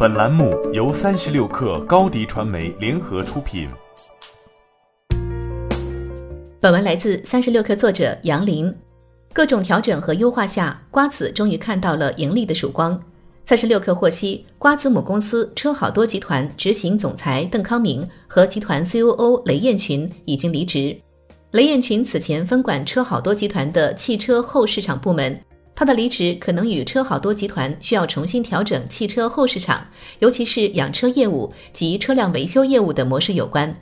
本栏目由三十六克高低传媒联合出品。本文来自三十六克作者杨林。各种调整和优化下，瓜子终于看到了盈利的曙光。三十六克获悉，瓜子母公司车好多集团执行总裁邓康明和集团 COO 雷彦群已经离职。雷彦群此前分管车好多集团的汽车后市场部门。他的离职可能与车好多集团需要重新调整汽车后市场，尤其是养车业务及车辆维修业务的模式有关。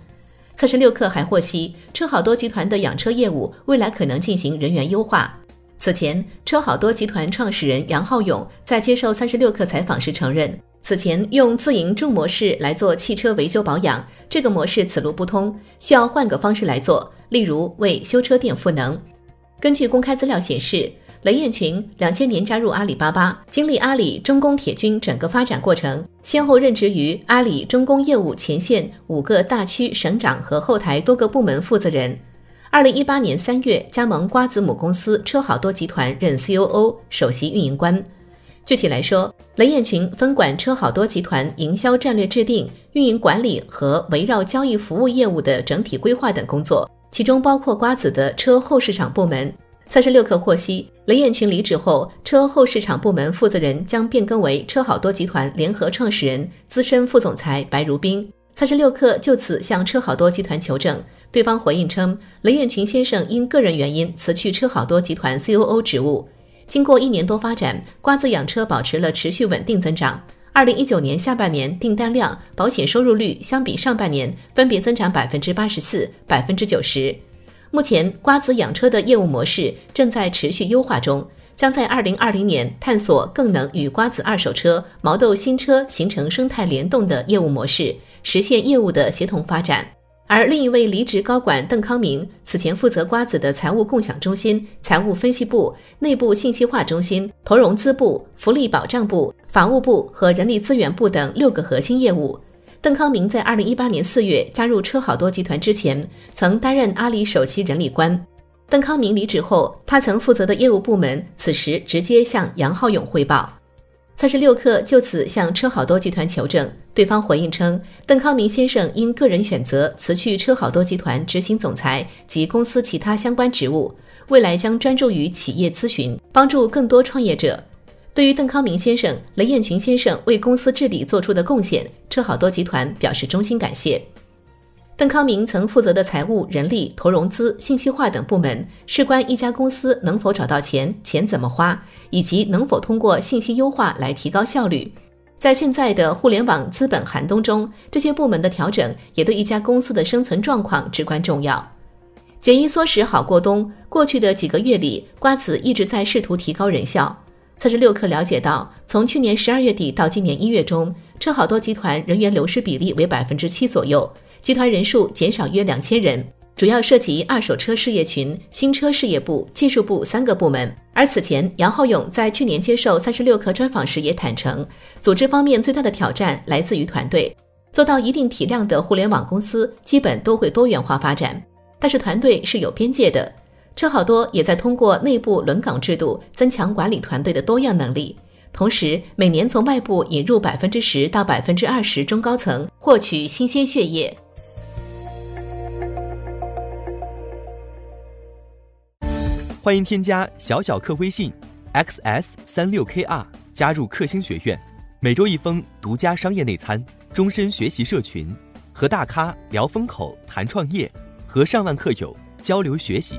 三十六氪还获悉，车好多集团的养车业务未来可能进行人员优化。此前，车好多集团创始人杨浩勇在接受三十六氪采访时承认，此前用自营助模式来做汽车维修保养，这个模式此路不通，需要换个方式来做，例如为修车店赋能。根据公开资料显示。雷雁群两千年加入阿里巴巴，经历阿里中工铁军整个发展过程，先后任职于阿里中工业务前线五个大区省长和后台多个部门负责人。二零一八年三月加盟瓜子母公司车好多集团，任 COO 首席运营官。具体来说，雷雁群分管车好多集团营销战略制定、运营管理和围绕交易服务业务的整体规划等工作，其中包括瓜子的车后市场部门。三十六氪获悉，雷彦群离职后，车后市场部门负责人将变更为车好多集团联合创始人、资深副总裁白如冰。三十六氪就此向车好多集团求证，对方回应称，雷彦群先生因个人原因辞去车好多集团 COO 职务。经过一年多发展，瓜子养车保持了持续稳定增长。二零一九年下半年订单量、保险收入率相比上半年分别增长百分之八十四、百分之九十。目前，瓜子养车的业务模式正在持续优化中，将在二零二零年探索更能与瓜子二手车、毛豆新车形成生态联动的业务模式，实现业务的协同发展。而另一位离职高管邓康明，此前负责瓜子的财务共享中心、财务分析部、内部信息化中心、投融资部、福利保障部、法务部和人力资源部等六个核心业务。邓康明在二零一八年四月加入车好多集团之前，曾担任阿里首席人力官。邓康明离职后，他曾负责的业务部门此时直接向杨浩勇汇报。三十六氪就此向车好多集团求证，对方回应称，邓康明先生因个人选择辞去车好多集团执行总裁及公司其他相关职务，未来将专注于企业咨询，帮助更多创业者。对于邓康明先生、雷艳群先生为公司治理做出的贡献，车好多集团表示衷心感谢。邓康明曾负责的财务、人力、投融资、信息化等部门，事关一家公司能否找到钱、钱怎么花，以及能否通过信息优化来提高效率。在现在的互联网资本寒冬中，这些部门的调整也对一家公司的生存状况至关重要。节衣缩食好过冬，过去的几个月里，瓜子一直在试图提高人效。三十六氪了解到，从去年十二月底到今年一月中，车好多集团人员流失比例为百分之七左右，集团人数减少约两千人，主要涉及二手车事业群、新车事业部、技术部三个部门。而此前，杨浩勇在去年接受三十六氪专访时也坦诚，组织方面最大的挑战来自于团队。做到一定体量的互联网公司，基本都会多元化发展，但是团队是有边界的。车好多也在通过内部轮岗制度增强管理团队的多样能力，同时每年从外部引入百分之十到百分之二十中高层，获取新鲜血液。欢迎添加小小客微信，xs 三六 kr 加入克星学院，每周一封独家商业内参，终身学习社群，和大咖聊风口谈创业，和上万客友交流学习。